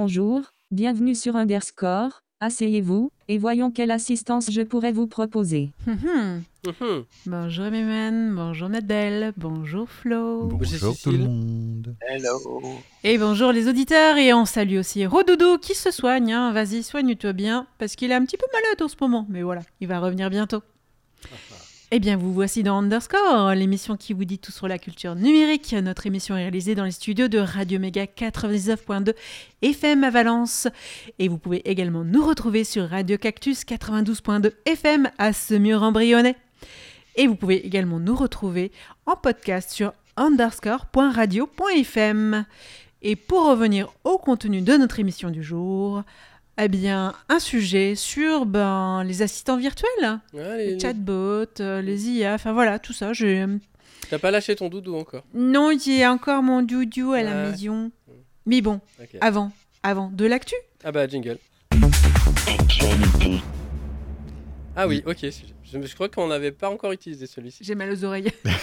Bonjour, bienvenue sur Underscore. Asseyez-vous, et voyons quelle assistance je pourrais vous proposer. Mhm. Mhm. Bonjour Mimène, bonjour Nadèle, bonjour Flo. Bonjour, tout le monde. Hello. Et bonjour les auditeurs, et on salue aussi Rodoudou qui se soigne. hein. Vas-y, soigne-toi bien, parce qu'il est un petit peu malade en ce moment. Mais voilà, il va revenir bientôt. Eh bien, vous voici dans Underscore, l'émission qui vous dit tout sur la culture numérique. Notre émission est réalisée dans les studios de Radio Méga 99.2 FM à Valence. Et vous pouvez également nous retrouver sur Radio Cactus 92.2 FM à Semur-en-Brionnais. Et vous pouvez également nous retrouver en podcast sur underscore.radio.fm. Et pour revenir au contenu de notre émission du jour, eh bien, un sujet sur ben, les assistants virtuels, Ouais, les les- chatbots, euh, les IA, enfin voilà, tout ça. j'ai- T'as pas lâché ton doudou encore? Non, il y a encore mon doudou à la Ouais. maison. Mais bon, avant, avant, de l'actu Ah bah jingle. Ah oui, ok. Je, je crois qu'on n'avait pas encore utilisé celui-ci. J'ai mal aux oreilles.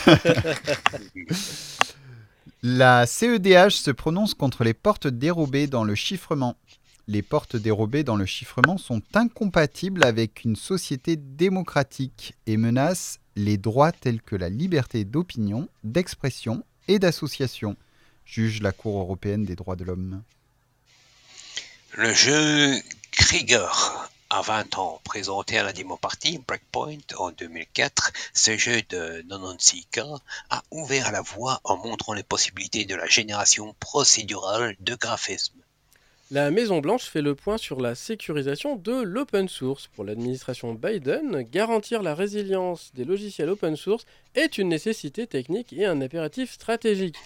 La CEDH se prononce contre les portes dérobées dans le chiffrement. Les portes dérobées dans le chiffrement sont incompatibles avec une société démocratique et menacent les droits tels que la liberté d'opinion, d'expression et d'association, juge la Cour européenne des droits de l'homme. Le jeu Krieger a 20 ans, présenté à la démo party Breakpoint en 2004, ce jeu de 96K a ouvert la voie en montrant les possibilités de la génération procédurale de graphismes. La Maison Blanche fait le point sur la sécurisation de l'open source. Pour l'administration Biden, garantir la résilience des logiciels open source est une nécessité technique et un impératif stratégique.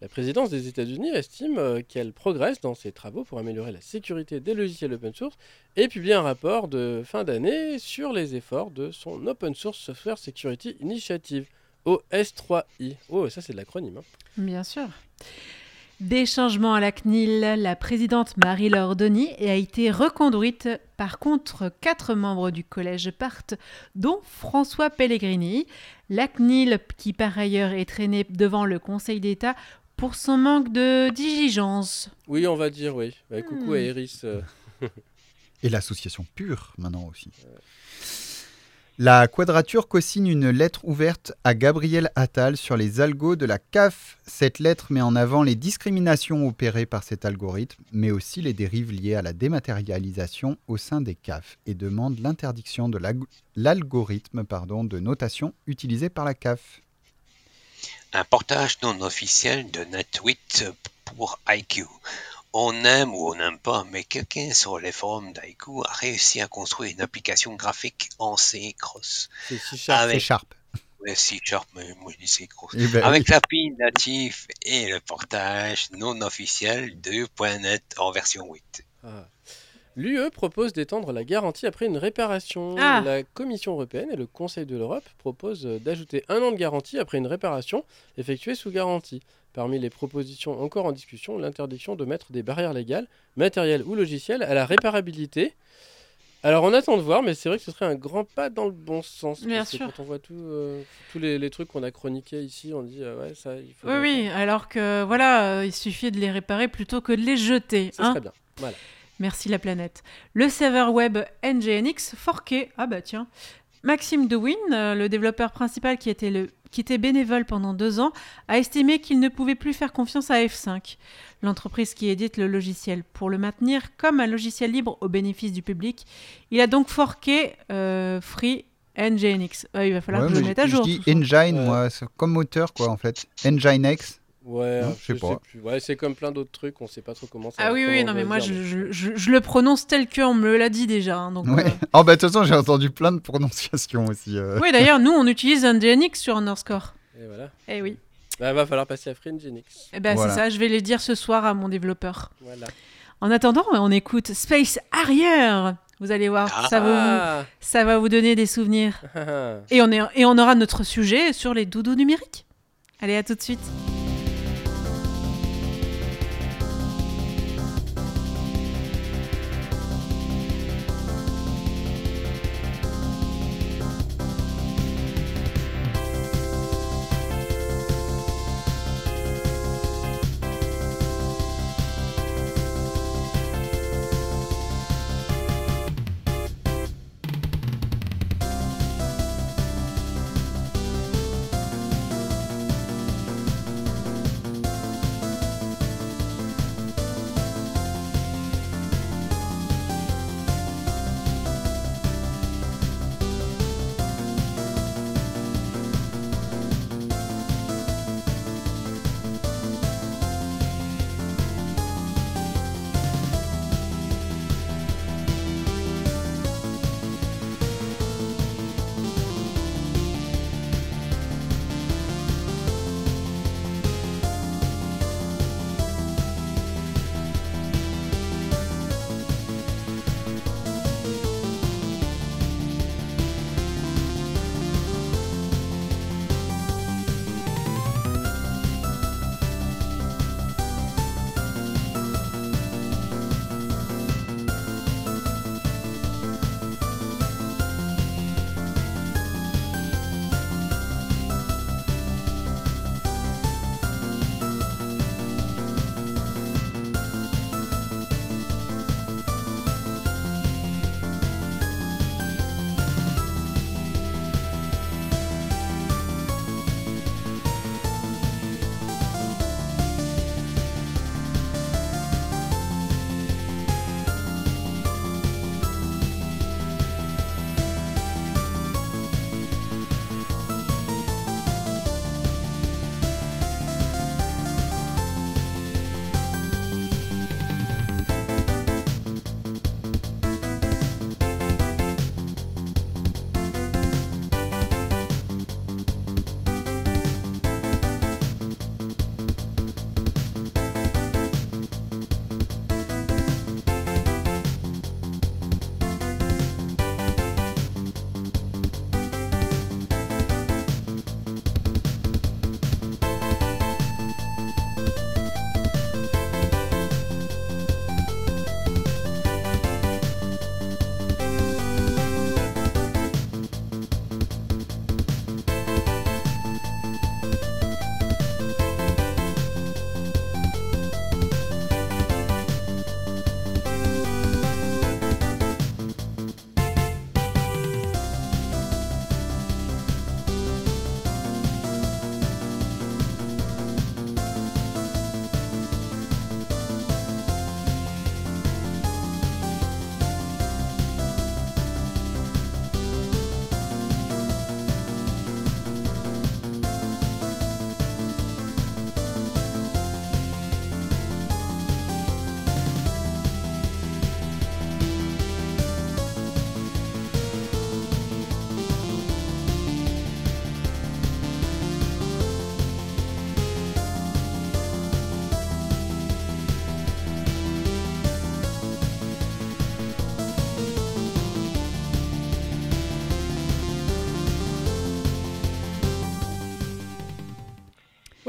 La présidence des États-Unis estime euh, qu'elle progresse dans ses travaux pour améliorer la sécurité des logiciels open source et publie un rapport de fin d'année sur les efforts de son Open Source Software Security Initiative, OS3I. Oh, ça c'est de l'acronyme. hein. Bien sûr. Des changements à la CNIL, la présidente Marie-Laure Denis a été reconduite. Par contre, quatre membres du collège partent, dont François Pellegrini. La CNIL, qui par ailleurs est traînée devant le Conseil d'État pour son manque de diligence. Oui, on va dire oui. Bah, coucou Hmm. à Eris. euh, Et l'association Pure maintenant aussi. La Quadrature co-signe une lettre ouverte à Gabriel Attal sur les algos de la CAF. Cette lettre met en avant les discriminations opérées par cet algorithme, mais aussi les dérives liées à la dématérialisation au sein des CAF et demande l'interdiction de l'algorithme de notation utilisé par la CAF. Un portage non officiel de NetWit pour IQ. On aime ou on n'aime pas, mais quelqu'un sur les forums d'IQ a réussi à construire une application graphique en C cross. C'est si cher. Avec C'est Sharp. Ouais, C Sharp, mais moi je dis C cross. Eh ben Avec oui. l'API natif et le portage non officiel de .NET en version 8. Ah. L'UE propose d'étendre la garantie après une réparation. Ah. La Commission européenne et le Conseil de l'Europe proposent euh, d'ajouter un an de garantie après une réparation effectuée sous garantie. Parmi les propositions encore en discussion, l'interdiction de mettre des barrières légales, matérielles ou logicielles, à la réparabilité. Alors on attend de voir, mais c'est vrai que ce serait un grand pas dans le bon sens. Bien parce que sûr. Quand on voit tout, euh, tous les, les trucs qu'on a chroniqués ici, on dit euh, ouais ça il faut. Oui, oui, alors que voilà, euh, il suffit de les réparer plutôt que de les jeter. Ça hein. serait bien. Voilà. Merci la planète. Le serveur web NGNX forqué. Ah bah tiens. Maxime DeWin, euh, le développeur principal qui était, le, qui était bénévole pendant deux ans, a estimé qu'il ne pouvait plus faire confiance à F5, l'entreprise qui édite le logiciel, pour le maintenir comme un logiciel libre au bénéfice du public. Il a donc forqué euh, Free NGNX. Ouais, il va falloir Ouais, que je le mette à jour. Je dis. Engine, moi, c'est comme moteur, quoi, en fait. Engine X. Ouais, Non, euh, je sais pas. plus. Ouais, c'est comme plein d'autres trucs, on sait pas trop comment ça. Ah oui, oui, non, on mais moi, dire, je, mais- je- je- je le prononce tel qu'on me l'a dit déjà. hein, donc, Ouais. euh, Oh, bah, de toute façon, j'ai entendu plein de prononciations aussi. euh. Oui, d'ailleurs, nous, on utilise NGNX sur Underscore. Et voilà. Eh oui. Bah, va falloir passer à FreeNGNX. Eh ben, Voilà. c'est ça, je vais les dire ce soir à mon développeur. Voilà. En attendant, on écoute Space Arrière. Vous allez voir, ça, va vous, Ah ça va vous donner des souvenirs. Et on, est, et on aura notre sujet sur les doudous numériques. Allez, à tout de suite.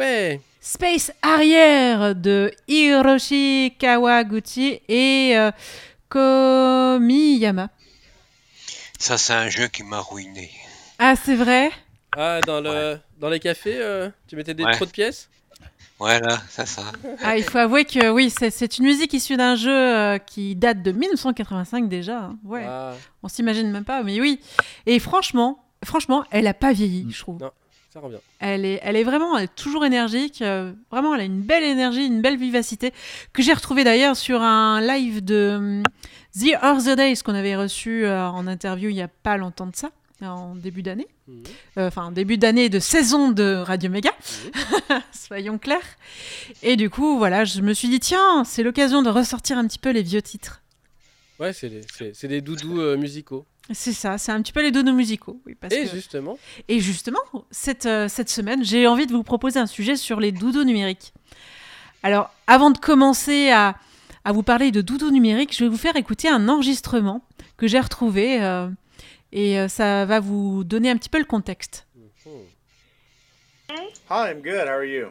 Ouais. Space Arrière de Hiroshi Kawaguchi et euh, Komiyama. Ça, c'est un jeu qui m'a ruiné. Ah, c'est vrai? Ah, dans, le, dans les cafés, euh, tu mettais des, Ouais. trop de pièces? Voilà, c'est ça. Ah, il faut avouer que oui, c'est- c'est une musique issue d'un jeu euh, qui date de 1985 déjà. hein. Ouais, Ah, on s'imagine même pas, mais oui. Et franchement, franchement, elle a pas vieilli, je trouve. Non. Ça revient. Elle est, elle est vraiment elle est toujours énergique. euh, vraiment, elle a une belle énergie, une belle vivacité que j'ai retrouvée d'ailleurs sur un live de hum, The Other Days qu'on avait reçu euh, en interview il y a pas longtemps de ça, en début d'année. Mhm. Euh, Enfin, début d'année de saison de Radio Méga, soyons clairs. Et du coup, voilà, je me suis dit, tiens, c'est l'occasion de ressortir un petit peu les vieux titres. Ouais, c'est des doudous musicaux. C'est ça, c'est un petit peu les donos musicaux. Oui, parce Et que- justement, Et justement, cette, euh, cette semaine, j'ai envie de vous proposer un sujet sur les doudous numériques. Alors, avant de commencer à, à vous parler de doudous numériques, je vais vous faire écouter un enregistrement que j'ai retrouvé euh, et euh, ça va vous donner un petit peu le contexte. Hi, I'm good. How are you?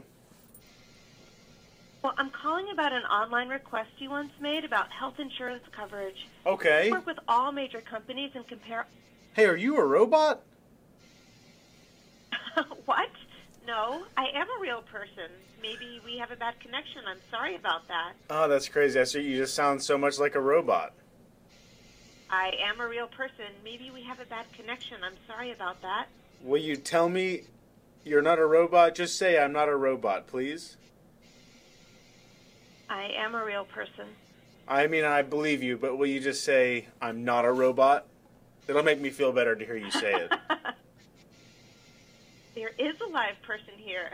Well, I'm calling about an online request you once made about health insurance coverage. Okay. I work with all major companies and compare. Hey, are you a robot? what? No, I am a real person. Maybe we have a bad connection. I'm sorry about that. Oh, that's crazy. I see you just sound so much like a robot. I am a real person. Maybe we have a bad connection. I'm sorry about that. Will you tell me you're not a robot? Just say I'm not a robot, please. I am a real person. I mean, I believe you, but will you just say I'm not a robot? It'll make me feel better to hear you say it. There is a live person here.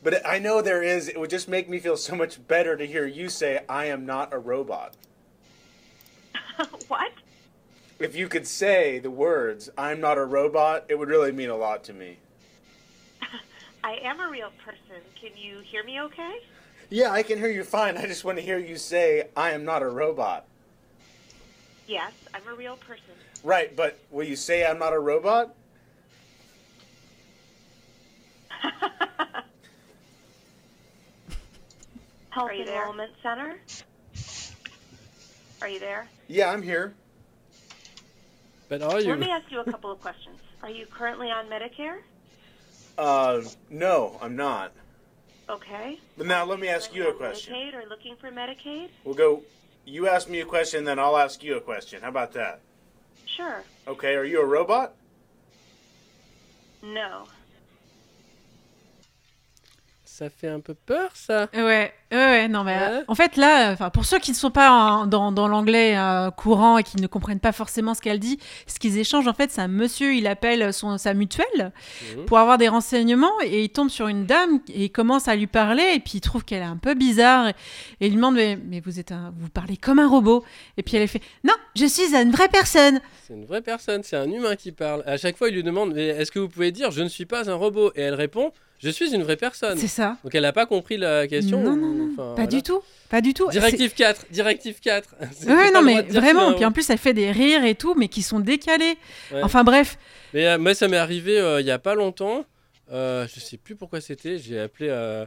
but I know there is. It would just make me feel so much better to hear you say I am not a robot. what? If you could say the words I'm not a robot, it would really mean a lot to me. I am a real person. Can you hear me okay? Yeah, I can hear you fine. I just want to hear you say I am not a robot. Yes, I'm a real person. Right, but will you say I'm not a robot? Health Enrollment Center? Are you there? Yeah, I'm here. but are you? Let me ask you a couple of questions. Are you currently on Medicare? Uh, no, I'm not. Okay. But now let me ask you a question. Medicaid or looking for Medicaid? We'll go. You ask me a question, then I'll ask you a question. How about that? Sure. Okay, are you a robot? No. Ça fait un peu peur, ça. Ouais, ouais, ouais, non, mais Ouais. en fait, là, pour ceux qui ne sont pas en- dans, dans l'anglais euh, courant et qui ne comprennent pas forcément ce qu'elle dit, ce qu'ils échangent, en fait, c'est un monsieur, il appelle son, sa mutuelle Mhm. pour avoir des renseignements et il tombe sur une dame et il commence à lui parler et puis il trouve qu'elle est un peu bizarre et, et il lui demande mais, mais vous êtes un- vous parlez comme un robot et puis elle fait non je suis une vraie personne C'est une vraie personne, c'est un humain qui parle. À chaque fois, il lui demande Mais Est-ce que vous pouvez dire je ne suis pas un robot? Et elle répond Je suis une vraie personne. c'est ça Donc elle n'a pas compris la question. non non non enfin, pas voilà. du tout pas du tout Directive 4, directive 4. C'est- C'est ouais non mais vraiment puis en plus elle fait des rires et tout mais qui sont décalés Ouais. enfin bref Mais euh, moi, ça m'est arrivé euh, il y a pas longtemps. Euh, je sais plus pourquoi c'était. J'ai appelé euh, euh,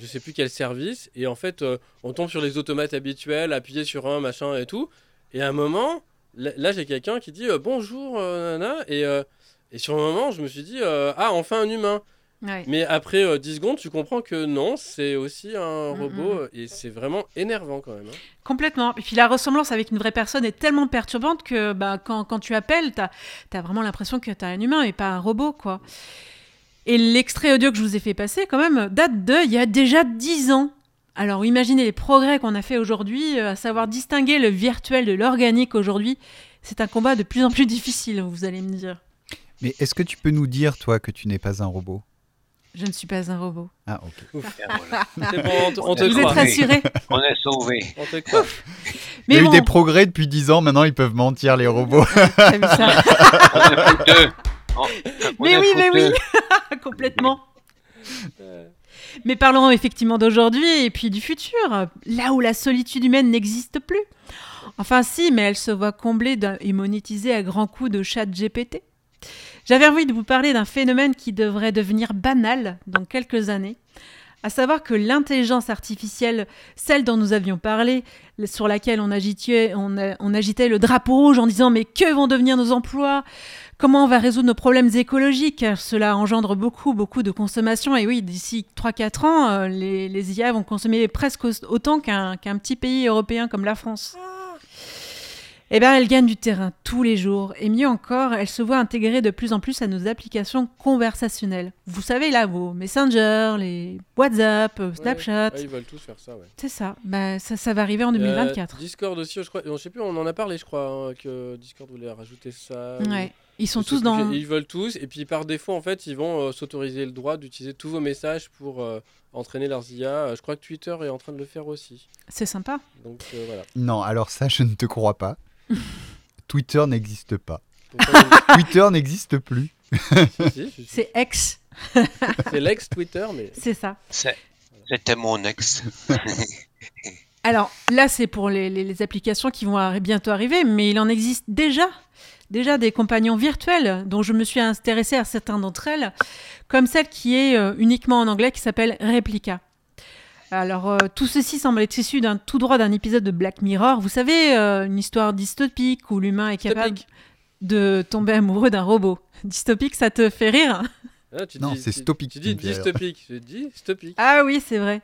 je sais plus quel service. Et en fait, euh, on tombe sur les automates habituels, appuyer sur un machin et tout. Et à un moment, là, j'ai quelqu'un qui dit euh, bonjour, euh, nana. Et, euh, et sur le moment, je me suis dit euh, ah, enfin un humain. Ouais. Mais après euh, 10 secondes, tu comprends que non, c'est aussi un Mm, robot. mm. euh, Et c'est vraiment énervant quand même. hein. Complètement. Et puis la ressemblance avec une vraie personne est tellement perturbante que bah, quand, quand tu appelles, tu as, vraiment l'impression que tu as un humain et pas un robot. quoi. Et l'extrait audio que je vous ai fait passer, quand même, date de il y a déjà 10 ans. Alors imaginez les progrès qu'on a fait aujourd'hui, euh, à savoir distinguer le virtuel de l'organique aujourd'hui. C'est un combat de plus en plus difficile, vous allez me dire. Mais est-ce que tu peux nous dire, toi, que tu n'es pas un robot? Je ne suis pas un robot. Ah, ok. C'est bon, on te, on te vous êtes rassurés On est sauvés. On te croit. Il y Mais a eu bon, des progrès depuis 10 ans, maintenant ils peuvent mentir, les robots. t'as vu ça On est fouteux. On- on Mais est oui, mais oui, complètement. Mais parlons effectivement d'aujourd'hui et puis du futur, là où la solitude humaine n'existe plus. Enfin si, mais elle se voit comblée et monétisée à grands coups de chat GPT. J'avais envie de vous parler d'un phénomène qui devrait devenir banal dans quelques années, à savoir que l'intelligence artificielle, celle dont nous avions parlé, sur laquelle on agitait, le drapeau rouge en disant mais que vont devenir nos emplois? Comment on va résoudre nos problèmes écologiques? Cela engendre beaucoup, beaucoup de consommation. Et oui, d'ici 3-4 ans, euh, les, IA vont consommer presque au- autant qu'un qu'un petit pays européen comme la France. Eh bien, elle gagne du terrain tous les jours. Et mieux encore, elle se voit intégrée de plus en plus à nos applications conversationnelles. Vous savez, là, vos Messenger, les WhatsApp, Snapchat. Ouais, ils veulent tous faire ça, ouais. C'est ça. Bah, ça. Ça va arriver en 2024. Euh, Discord aussi, je crois. Je sais plus, on en a parlé, je crois, hein, que Discord voulait rajouter ça. ou- ouais. Ils sont tous dans. Ils veulent tous, et puis par défaut, en fait, ils vont euh, s'autoriser le droit d'utiliser tous vos messages pour euh, entraîner leurs IA. Je crois que Twitter est en train de le faire aussi. C'est sympa. Donc euh, voilà. Non, alors ça, je ne te crois pas. Twitter n'existe pas. Twitter n'existe plus. C'est ex. C'est l'ex-Twitter, mais. C'est ça. C'est- C'était mon ex. Alors là, c'est pour les, les- les applications qui vont arri- bientôt arriver, mais il en existe déjà. Déjà des compagnons virtuels dont je me suis intéressée à certains d'entre elles, comme celle qui est euh, uniquement en anglais qui s'appelle Replica. Alors euh, tout ceci semble être issu d'un tout droit d'un épisode de Black Mirror. Vous savez, euh, une histoire dystopique où l'humain est capable Dystopique. de tomber amoureux d'un robot. Dystopique, ça te fait rire Ah, tu Non, dis- c'est tu- stopique Tu dis dystopique. Je dis dystopique. Ah oui, c'est vrai.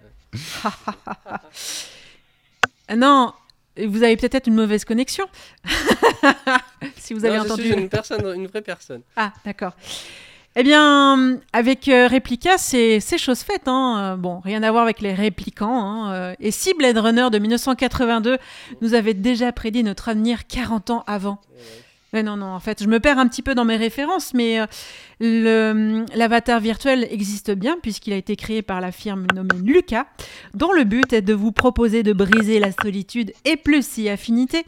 Ah non, vous avez peut-être une mauvaise connexion. si vous avez Non, je entendu. suis une personne, une vraie personne. Ah, d'accord. Eh bien, avec euh, Replica, c'est chose faite. Hein. Euh, Bon, rien à voir avec les réplicants. hein. Euh, Et si Blade Runner de 1982 nous avait déjà prédit notre avenir 40 ans avant mais non, non, en fait, je me perds un petit peu dans mes références, mais l'avatar virtuel existe bien puisqu'il a été créé par la firme nommée Lucas, dont le but est de vous proposer de briser la solitude et plus si affinité.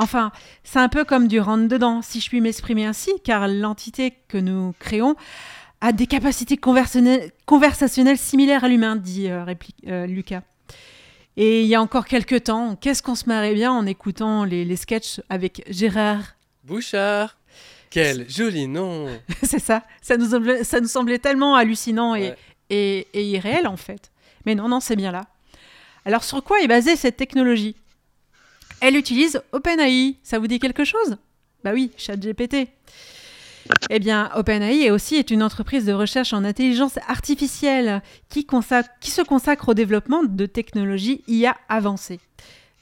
Enfin, c'est un peu comme du rentre-dedans, si je puis m'exprimer ainsi, car l'entité que nous créons a des capacités conversationnelles, conversationnelles similaires à l'humain, dit euh, euh, Lucas. Et il y a encore quelques temps, qu'est-ce qu'on se marrait bien en écoutant les, les sketchs avec Gérard Bouchard. Quel joli nom. C'est ça, ça nous, semblait, ça nous semblait tellement hallucinant et, Ouais. et, et irréel en fait. Mais non, non, c'est bien là. Alors sur quoi est basée cette technologie? Elle utilise OpenAI, ça vous dit quelque chose? Bah oui, ChatGPT. Eh bien, OpenAI est aussi une entreprise de recherche en intelligence artificielle qui, qui se consacre au développement de technologies IA avancées.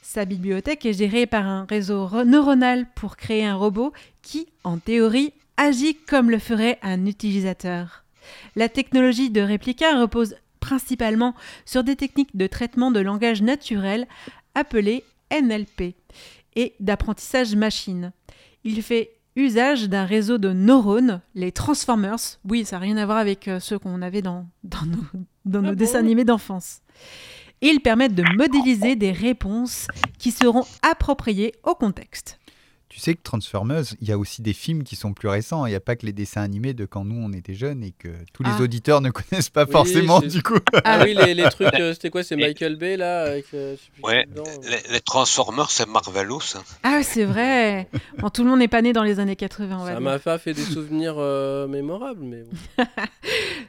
Sa bibliothèque est gérée par un réseau neuronal pour créer un robot qui, en théorie, agit comme le ferait un utilisateur. La technologie de Replica repose principalement sur des techniques de traitement de langage naturel appelées NLP et d'apprentissage machine. Il fait usage d'un réseau de neurones, les Transformers. Oui, ça n'a rien à voir avec euh, ceux qu'on avait dans, dans nos, dans nos Ah bon dessins animés d'enfance. Ils permettent de modéliser des réponses qui seront appropriées au contexte. Tu sais que Transformers, il y a aussi des films qui sont plus récents. Il n'y a pas que les dessins animés de quand nous on était jeunes et que tous les Ah. auditeurs ne connaissent pas Oui, forcément du coup. Ah oui, les, les trucs, euh, c'était quoi C'est Michael Bay là avec, euh, Ouais, dedans, euh. Les, les Transformers, c'est Marvelous. hein. Ah, c'est vrai. Bon, tout le monde n'est pas né dans les années 80, on va Ça m'a pas fait des souvenirs euh, mémorables, mais bon.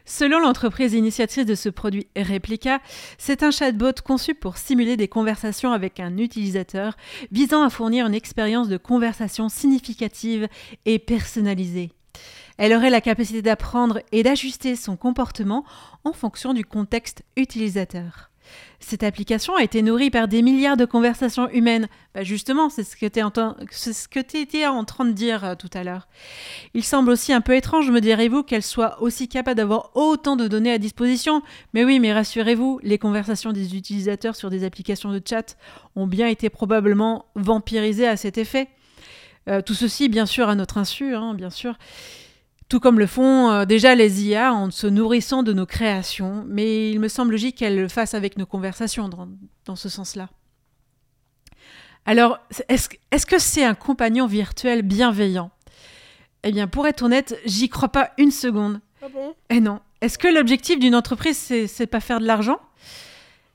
Selon l'entreprise initiatrice de ce produit Replica, c'est un chatbot conçu pour simuler des conversations avec un utilisateur, visant à fournir une expérience de conversation significative et personnalisée. Elle aurait la capacité d'apprendre et d'ajuster son comportement en fonction du contexte utilisateur. Cette application a été nourrie par des milliards de conversations humaines. Bah justement, c'est ce que tu étais en train de dire euh, tout à l'heure. Il semble aussi un peu étrange, me direz-vous, qu'elle soit aussi capable d'avoir autant de données à disposition. Mais oui, mais rassurez-vous, les conversations des utilisateurs sur des applications de chat ont bien été probablement vampirisées à cet effet. Euh, tout ceci, bien sûr, à notre insu, hein, bien sûr. Tout comme le font euh, déjà les IA en se nourrissant de nos créations, mais il me semble logique qu'elles le fassent avec nos conversations dans, dans ce sens-là. Alors, est-ce que c'est un compagnon virtuel bienveillant? Eh bien, pour être honnête, j'y crois pas une seconde. Ah bon? Eh non. Est-ce que l'objectif d'une entreprise, c'est pas faire de l'argent?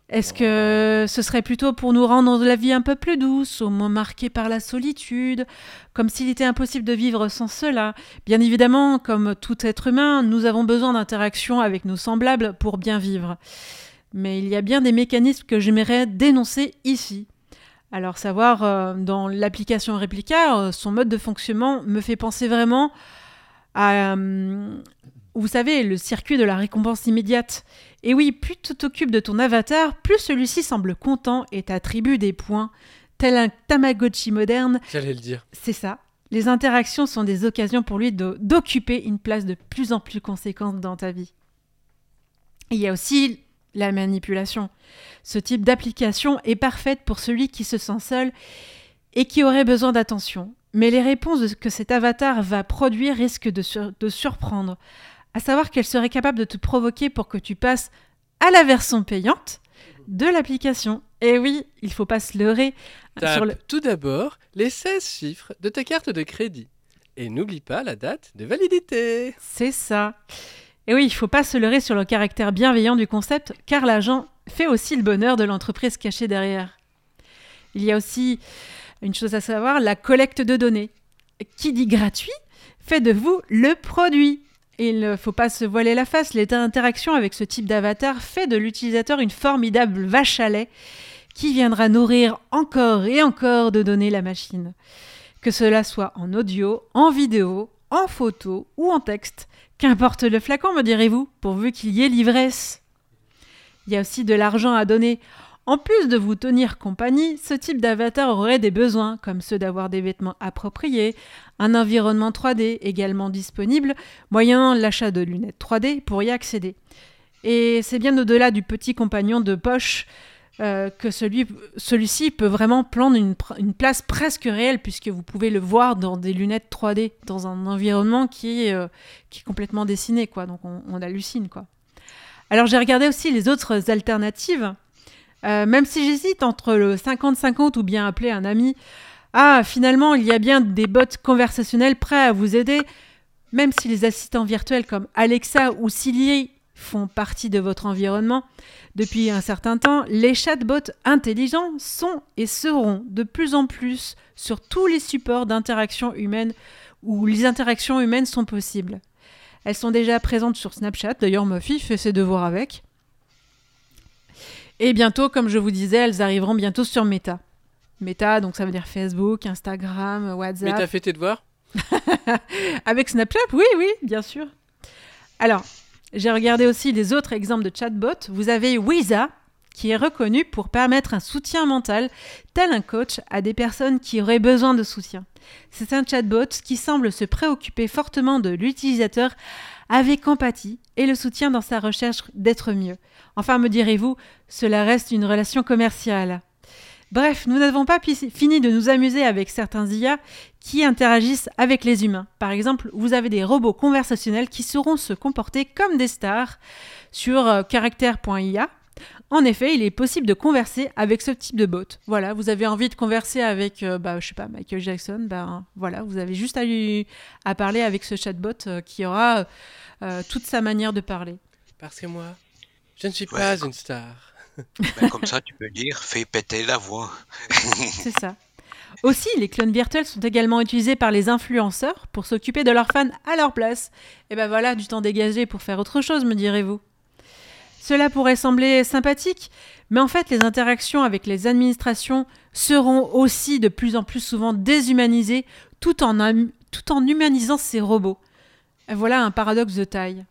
Est-ce que ce serait plutôt pour nous rendre la vie un peu plus douce, au moins marquée par la solitude, comme s'il était impossible de vivre sans cela? Bien évidemment, comme tout être humain, nous avons besoin d'interaction avec nos semblables pour bien vivre. Mais il y a bien des mécanismes que j'aimerais dénoncer ici. Alors savoir, euh, dans l'application Replica, euh, son mode de fonctionnement me fait penser vraiment à, euh, vous savez, le circuit de la récompense immédiate. Et oui, plus tu t'occupes de ton avatar, plus celui-ci semble content et t'attribue des points, tel un Tamagotchi moderne. J'allais le dire. C'est ça. Les interactions sont des occasions pour lui d'occuper une place de plus en plus conséquente dans ta vie. Il y a aussi la manipulation. Ce type d'application est parfaite pour celui qui se sent seul et qui aurait besoin d'attention. Mais les réponses que cet avatar va produire risquent de, sur- de surprendre. À savoir qu'elle serait capable de te provoquer pour que tu passes à la version payante de l'application. Et oui, il faut pas se leurrer. Tape Sur le- tout d'abord les 16 chiffres de ta carte de crédit. Et n'oublie pas la date de validité. C'est ça. Et oui, il faut pas se leurrer sur le caractère bienveillant du concept, car l'argent fait aussi le bonheur de l'entreprise cachée derrière. Il y a aussi une chose à savoir, la collecte de données. Qui dit gratuit fait de vous le produit. Il ne faut pas se voiler la face, l'interaction avec ce type d'avatar fait de l'utilisateur une formidable vache à lait qui viendra nourrir encore et encore de données la machine. Que cela soit en audio, en vidéo, en photo ou en texte. Qu'importe le flacon, me direz-vous, pourvu qu'il y ait l'ivresse. Il y a aussi de l'argent à donner. En plus de vous tenir compagnie, ce type d'avatar aurait des besoins, comme ceux d'avoir des vêtements appropriés, un environnement 3D également disponible, moyennant l'achat de lunettes 3D pour y accéder. Et c'est bien au-delà du petit compagnon de poche euh, que celui, celui-ci peut vraiment prendre une, place presque réelle, puisque vous pouvez le voir dans des lunettes 3D, dans un environnement qui euh, qui est complètement dessiné, quoi. Donc on, on hallucine, quoi. Alors j'ai regardé aussi les autres alternatives. Euh, même si j'hésite entre le 50-50 ou bien appeler un ami, ah, finalement, il y a bien des bots conversationnels prêts à vous aider, même si les assistants virtuels comme Alexa ou Siri font partie de votre environnement. Depuis un certain temps, les chatbots intelligents sont et seront de plus en plus sur tous les supports d'interaction humaine où les interactions humaines sont possibles. Elles sont déjà présentes sur Snapchat, d'ailleurs ma fille fait ses devoirs avec. Et bientôt, comme je vous disais, elles arriveront bientôt sur Meta. Meta, donc ça veut dire Facebook, Instagram, Mais WhatsApp. t'as fait tes devoirs Avec Snapchat, oui, oui, bien sûr. Alors, j'ai regardé aussi les autres exemples de chatbots. Vous avez Wiza, qui est reconnu pour permettre un soutien mental, tel un coach, à des personnes qui auraient besoin de soutien. C'est un chatbot qui semble se préoccuper fortement de l'utilisateur avec empathie et le soutien dans sa recherche d'être mieux. Enfin, me direz-vous, cela reste une relation commerciale. Bref, nous n'avons pas fini de nous amuser avec certains IA qui interagissent avec les humains. Par exemple, vous avez des robots conversationnels qui sauront se comporter comme des stars sur euh, caractère.ia. En effet, il est possible de converser avec ce type de bot. Voilà, vous avez envie de converser avec, euh, bah, je sais pas, Michael Jackson, ben voilà, vous avez juste à, à parler avec ce chatbot euh, qui aura euh, toute sa manière de parler. Parce que moi, je ne suis Ouais. pas une star. Ben, comme ça, tu peux dire, fais péter la voix. C'est ça. Aussi, les clones virtuels sont également utilisés par les influenceurs pour s'occuper de leurs fans à leur place. Et ben voilà, du temps dégagé pour faire autre chose, me direz-vous. Cela pourrait sembler sympathique, mais en fait, les interactions avec les administrations seront aussi de plus en plus souvent déshumanisées tout en, tout en humanisant ces robots. Et voilà un paradoxe de taille.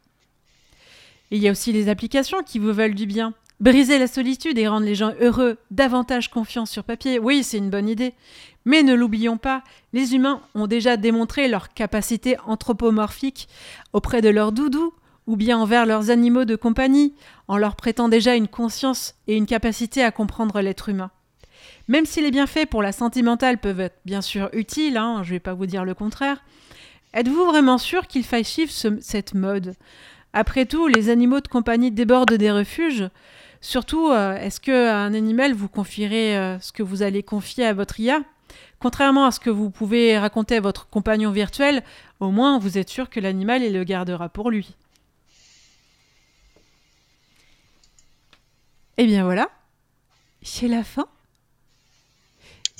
Il y a aussi les applications qui vous veulent du bien. Briser la solitude et rendre les gens heureux, davantage confiants sur papier, oui, c'est une bonne idée. Mais ne l'oublions pas, les humains ont déjà démontré leur capacité anthropomorphique auprès de leurs doudous ou bien envers leurs animaux de compagnie, en leur prêtant déjà une conscience et une capacité à comprendre l'être humain. Même si les bienfaits pour la santé mentale peuvent être bien sûr utiles, hein, je ne vais pas vous dire le contraire, êtes-vous vraiment sûr qu'il faille suivre ce- cette mode? Après tout, les animaux de compagnie débordent des refuges. Surtout, euh, est-ce qu'un animal vous confierait euh, ce que vous allez confier à votre IA Contrairement à ce que vous pouvez raconter à votre compagnon virtuel, au moins vous êtes sûr que l'animal il le gardera pour lui. Et bien voilà, C'est la fin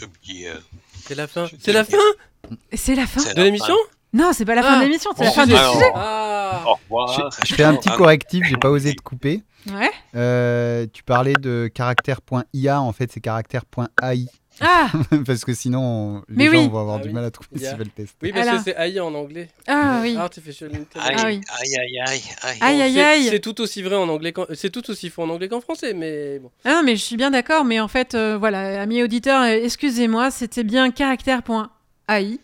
Euh, C'est la fin. C'est la fin C'est la fin de l'émission Non, c'est pas la fin Ah. de l'émission, c'est la fin du sujet. Ah fin. Au revoir. Je, je fais un petit Ah, correctif, j'ai pas osé te couper. Ouais. Euh, tu parlais de caractère.ia, en fait c'est caractère.ai. Ah, parce que sinon on- les Mais gens oui. vont avoir Ah du oui. mal à trouver Il y a- s'ils veulent tester. Oui, parce Alors. que c'est AI en anglais. ah oui. Artificial intelligence. Ah oui. aïe, aïe, aïe, aïe. Aïe, aïe, C'est- aïe. C'est tout aussi vrai en anglais qu'en... C'est tout aussi faux en anglais qu'en français, mais bon. Ah non, mais je suis bien d'accord, mais en fait, euh, voilà, amis auditeurs, excusez-moi, c'était bien caractère.ai.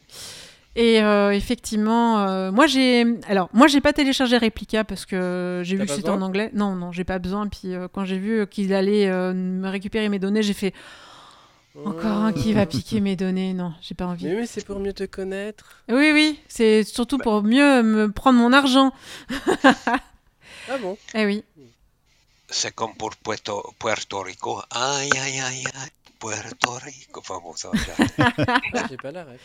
Et euh, effectivement, euh, moi j'ai, alors moi j'ai pas téléchargé Replica parce que j'ai vu que c'était en anglais. Non, non, j'ai pas besoin. Puis euh, quand j'ai vu qu'il allait euh, me récupérer mes données, j'ai fait encore un qui va piquer mes données. Non, j'ai pas envie. Mais, mais c'est pour mieux te connaître. Oui, oui, c'est surtout pour mieux me prendre mon argent. Ah bon? Eh oui. C'est comme pour Puerto, Puerto Rico. Aïe, aïe, aïe, aïe. Puerto Rico. Enfin bon, ça va. J'ai pas la ref.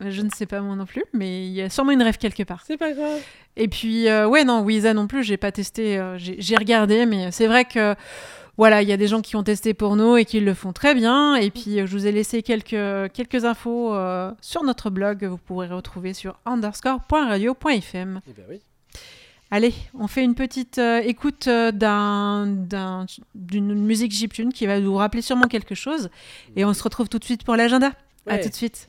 Je ne sais pas moi non plus, mais il y a sûrement une rêve quelque part. C'est pas grave. Et puis, euh, ouais, non, Wiza non plus, j'ai pas testé. euh, j'ai regardé, mais c'est vrai que, voilà, il y a des gens qui ont testé pour nous et qui le font très bien. Et puis, euh, je vous ai laissé quelques, quelques infos euh, sur notre blog. Vous pourrez retrouver sur underscore.radio.fm. Eh bien oui. Allez, on fait une petite euh, écoute euh, d'un- d'un- d'une musique chiptune qui va nous rappeler sûrement quelque chose. Et on se retrouve tout de suite pour l'agenda. À Ouais. tout de suite.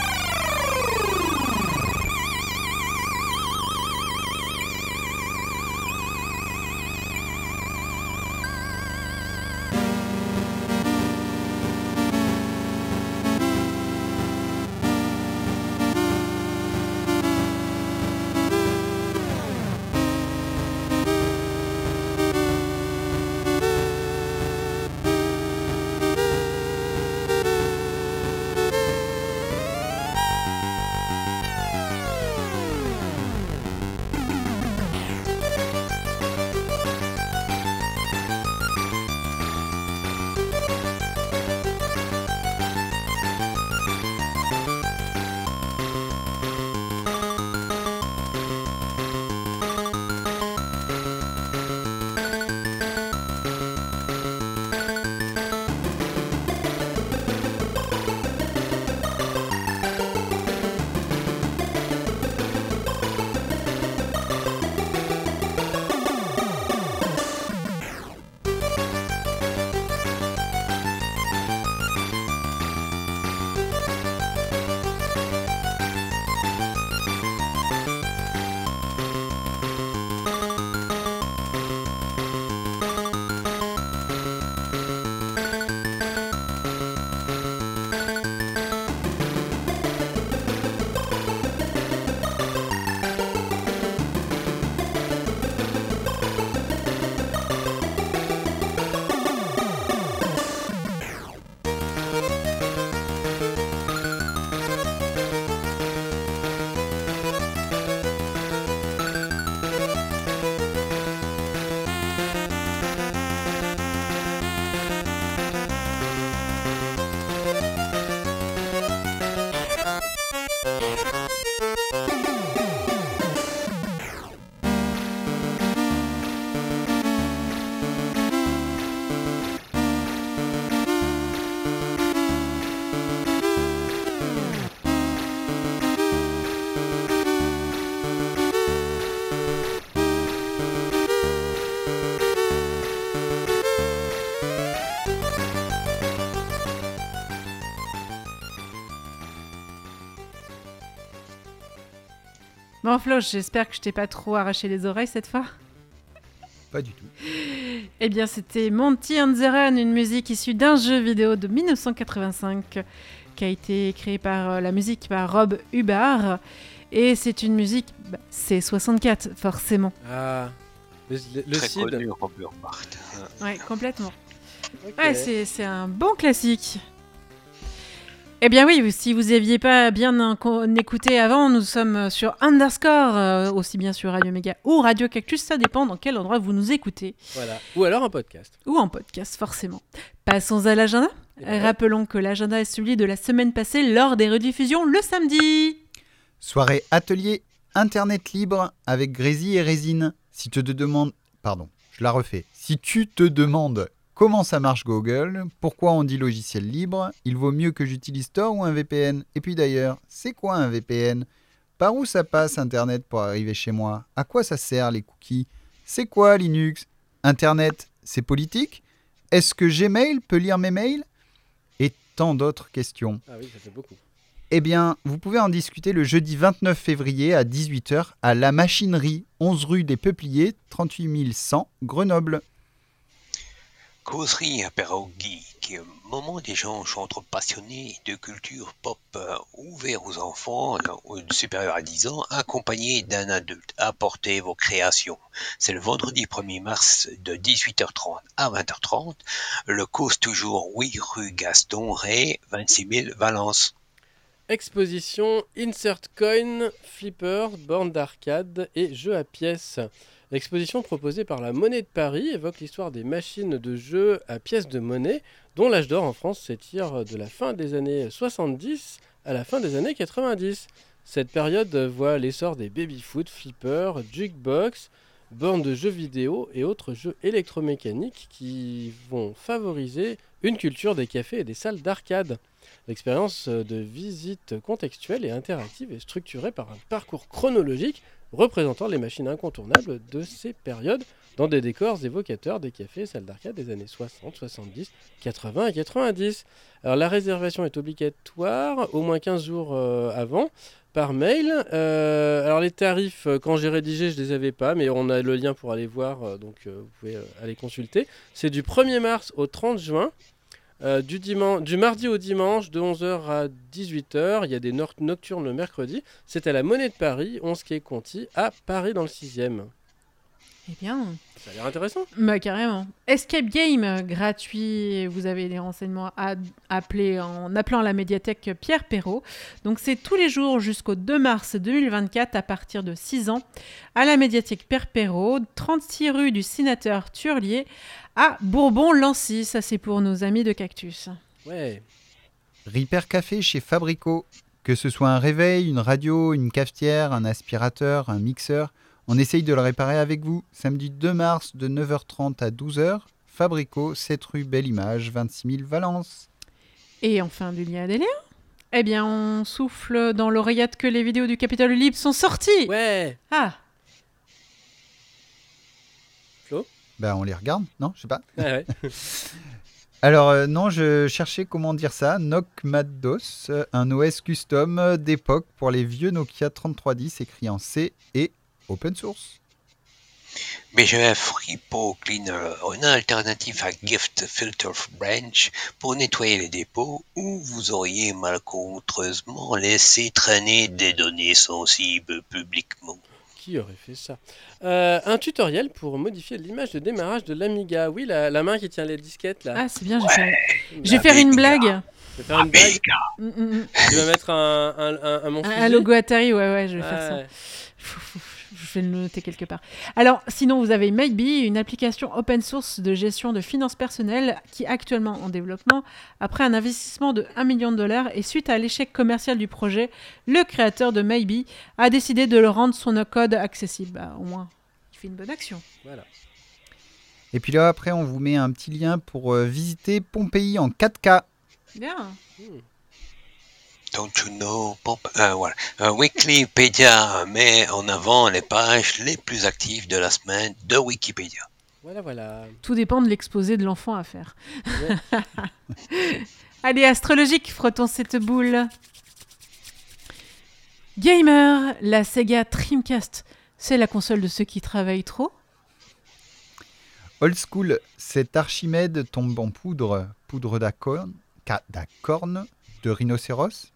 Bon, Flo, j'espère que je t'ai pas trop arraché les oreilles cette fois. Pas du tout. Eh bien, c'était Monty and the Run, une musique issue d'un jeu vidéo de 1985 qui a été créé par euh, la musique par Rob Hubbard. Et c'est une musique, bah, c'est 64, forcément. Ah. Le, le, le Très Cid. connu. Ouais, complètement. Ok. Ouais, c'est c'est un bon classique. Eh bien oui, si vous n'aviez pas bien en- écouté avant, nous sommes sur Underscore, euh, aussi bien sur Radio Méga ou Radio Cactus, ça dépend dans quel endroit vous nous écoutez, Voilà. Ou alors un podcast. ou en podcast forcément. Passons à l'agenda. Eh ben, Rappelons que l'agenda est celui de la semaine passée lors des rediffusions le samedi. Soirée atelier Internet libre avec Grésy et Résine. Si tu te demandes... Pardon, je la refais. Si tu te demandes Comment ça marche Google? Pourquoi on dit logiciel libre? Il vaut mieux que j'utilise Tor ou un VPN Et puis d'ailleurs, c'est quoi un VPN Par où ça passe Internet pour arriver chez moi? À quoi ça sert les cookies? C'est quoi Linux? Internet, c'est politique? Est-ce que Gmail peut lire mes mails? Et tant d'autres questions. Ah oui, ça fait beaucoup. Eh bien, vous pouvez en discuter le jeudi 29 février à 18h à La Machinerie, 11 rue des Peupliers, 38 100, Grenoble. Causerie apéro geek, moment d'échange entre passionnés de culture pop euh, ouvert aux enfants euh, supérieurs à 10 ans, accompagnés d'un adulte. Apportez vos créations. C'est le vendredi 1er mars de 18h30 à 20h30. Le cause toujours 8 rue Gaston Ray, 26 000 Valence. Exposition Insert Coin, Flippers, bornes d'arcade et jeux à pièces. L'exposition proposée par la Monnaie de Paris évoque l'histoire des machines de jeux à pièces de monnaie, dont l'âge d'or en France s'étire de la fin des années 70 à la fin des années 90. Cette période voit l'essor des baby-foot, flippers, jukebox, bornes de jeux vidéo et autres jeux électromécaniques qui vont favoriser une culture des cafés et des salles d'arcade. L'expérience de visite contextuelle et interactive est structurée par un parcours chronologique représentant les machines incontournables de ces périodes dans des décors évocateurs des cafés et salles d'arcade des années 60, 70, 80 et 90. Alors la réservation est obligatoire au moins 15 jours euh, avant par mail. Euh, alors les tarifs, euh, quand j'ai rédigé, je les avais pas, mais on a le lien pour aller voir, donc vous pouvez aller consulter. C'est du 1er mars au 30 juin. Euh, du, mardi au dimanche, de 11h à 18h, il y a des nocturnes le mercredi. C'est à la Monnaie de Paris, 11 quai Conti, à Paris dans le 6e. Eh bien, Ça a l'air intéressant. bah carrément. Escape Game euh, gratuit, vous avez des renseignements à appeler en appelant la médiathèque Pierre Perrault. Donc c'est tous les jours jusqu'au 2 mars 2024 à partir de 6 ans à la médiathèque Pierre Perrault, 36 rue du sénateur Turlier à Bourbon-Lancy. Ça c'est pour nos amis de Cactus. Ouais. Repair Café chez Fabrico. Que ce soit un réveil, une radio, une cafetière, un aspirateur, un mixeur, on essaye de le réparer avec vous. Samedi 2 mars de 9h30 à 12h. Fabrico, 7 rue Belle Image, 26 000 Valence. Et enfin du lien à des liens Eh bien on souffle dans l'oreillette que les vidéos du Capitole Libre sont sorties. Ouais. Ah Ben, on les regarde, non Je sais pas. Ouais, ouais. Alors, euh, non, je cherchais comment dire ça. Noc Mados, euh, un OS custom d'époque pour les vieux Nokia 3310 écrit en C et open source. BGF Repo Cleaner, une alternative à Gift Filter Branch pour nettoyer les dépôts où vous auriez malencontreusement laissé traîner des données sensibles publiquement. Qui aurait fait ça? Euh, Un tutoriel pour modifier l'image de démarrage de l'Amiga. Oui, la, la main qui tient les disquettes là. Ah c'est bien, je vais faire, Bah, je vais faire une blague. Je vais faire une blague. Mm, mm, mm. Tu vas mettre un, un, un, un mon Un, un logo Atari, ouais, ouais, je vais faire ça. Ouais. Je vais le noter quelque part. Alors, sinon, vous avez Maybe, une application open source de gestion de finances personnelles qui est actuellement en développement. Après un investissement de 1 million de dollars et suite à l'échec commercial du projet, le créateur de Maybe a décidé de le rendre son code accessible. Bah, au moins, il fait une bonne action. Voilà. Et puis là, après, on vous met un petit lien pour euh, visiter Pompéi en 4K. Bien. Don't you know, Pomp euh, voilà. Euh, Wikipédia met en avant les pages les plus actives de la semaine de Wikipédia. Voilà, voilà. Tout dépend de l'exposé de l'enfant à faire. Ouais. Allez, astrologique, frottons cette boule. Gamer, la Sega Dreamcast, c'est la console de ceux qui travaillent trop Old school, cet Archimède tombe en poudre, poudre d'acorn, ca- d'acorn, de rhinocéros.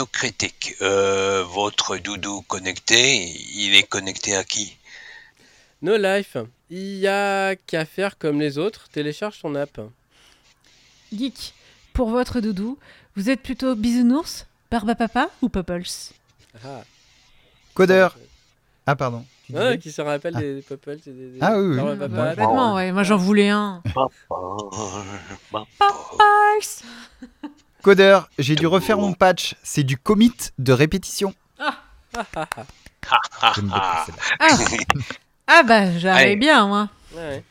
Technocritique, euh, votre doudou connecté, il est connecté à qui? No Life. Il y a qu'à faire comme les autres. Télécharge ton app. Geek, pour votre doudou, vous êtes plutôt bisounours, barbapapa ou Popples? Ah. Codeur. Ah, pardon. Ah, qui se rappelle Ah. des, des Popples et des, des- Ah oui, bah, ouais, moi j'en voulais un. Papa, Popples Codeur, j'ai dû refaire mon patch. C'est du commit de répétition. J'aime beaucoup celle-là. Ah, ah bah j'arrive bien, moi. Ouais.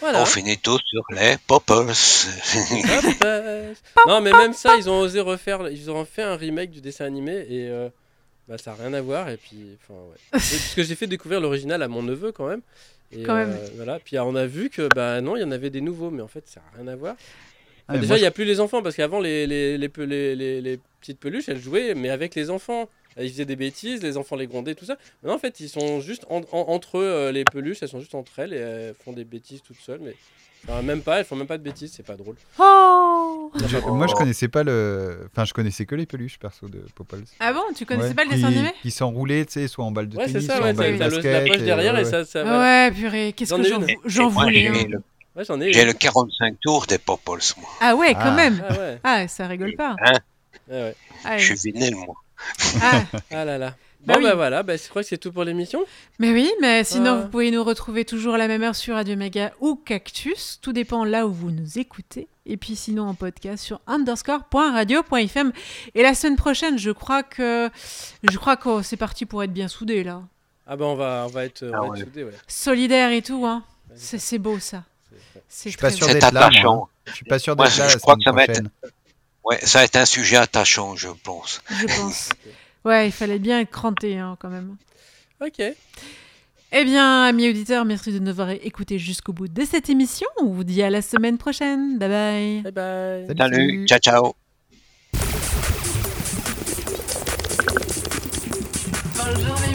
Voilà. On finit tous sur les poppers. Non, mais même ça, ils ont osé refaire. Ils ont fait un remake du dessin animé et euh, bah, ça n'a rien à voir. Et puis, enfin, ouais. Parce que j'ai fait découvrir l'original à mon neveu quand même. Et, Quand même. euh, voilà. Puis on a vu que bah non, il y en avait des nouveaux, mais en fait, ça n'a rien à voir. Ah, déjà, il n'y a plus les enfants parce qu'avant, les, les, les, pe- les, les- les petites peluches, elles jouaient, mais avec les enfants. Ils faisaient des bêtises, les enfants les grondaient, tout ça. Maintenant, en fait, ils sont juste en- en- entre eux, euh, les peluches, elles sont juste entre elles et elles font des bêtises toutes seules. Mais enfin, même pas, elles font même pas de bêtises, c'est pas drôle. Oh je- moi, je connaissais pas le. Enfin, je connaissais que les peluches perso de Popples. Ah bon, tu connaissais Ouais, pas le dessin animé? Qui s'enroulaient, tu sais, soit en balle de Ouais, c'est tennis, ça, soit ouais, en balle de basket. la poche et, derrière ouais, et ça. ça Ouais, purée, qu'est-ce que j'en voulais. hein. le, Ouais, j'en ai. j'ai le 45 tours des popples, moi. Ah ouais, quand Ah. même. Ah ouais, Ah, ça rigole pas. Hein ouais, ouais. Ah, Je suis vinyle, moi. ah. Ah là là. Bah Bon, oui. bah voilà, bah, je crois que c'est tout pour l'émission. Mais oui, mais sinon, Ah. vous pouvez nous retrouver toujours à la même heure sur Radio Mega ou Cactus. Tout dépend là où vous nous écoutez. Et puis sinon en podcast sur underscore.radio.fm. Et la semaine prochaine, je crois que je crois que c'est parti pour être bien soudés là. Ah bah on va, on va être, on Ah va être ouais. soudés, ouais. Solidaire et tout, hein. C'est beau ça. Je suis pas sûr d'être là, moi. hein. Je suis pas sûr d'être là je crois que ça va être-. Ouais, ça va être un sujet attachant, je pense. Je pense. Ouais, il fallait bien être cranté hein, quand même. Ok. Eh bien, amis auditeurs, merci de nous avoir écoutés jusqu'au bout de cette émission. On vous dit à la semaine prochaine. Bye bye. Bye bye. Salut, Salut, salut. ciao, ciao. Bonjour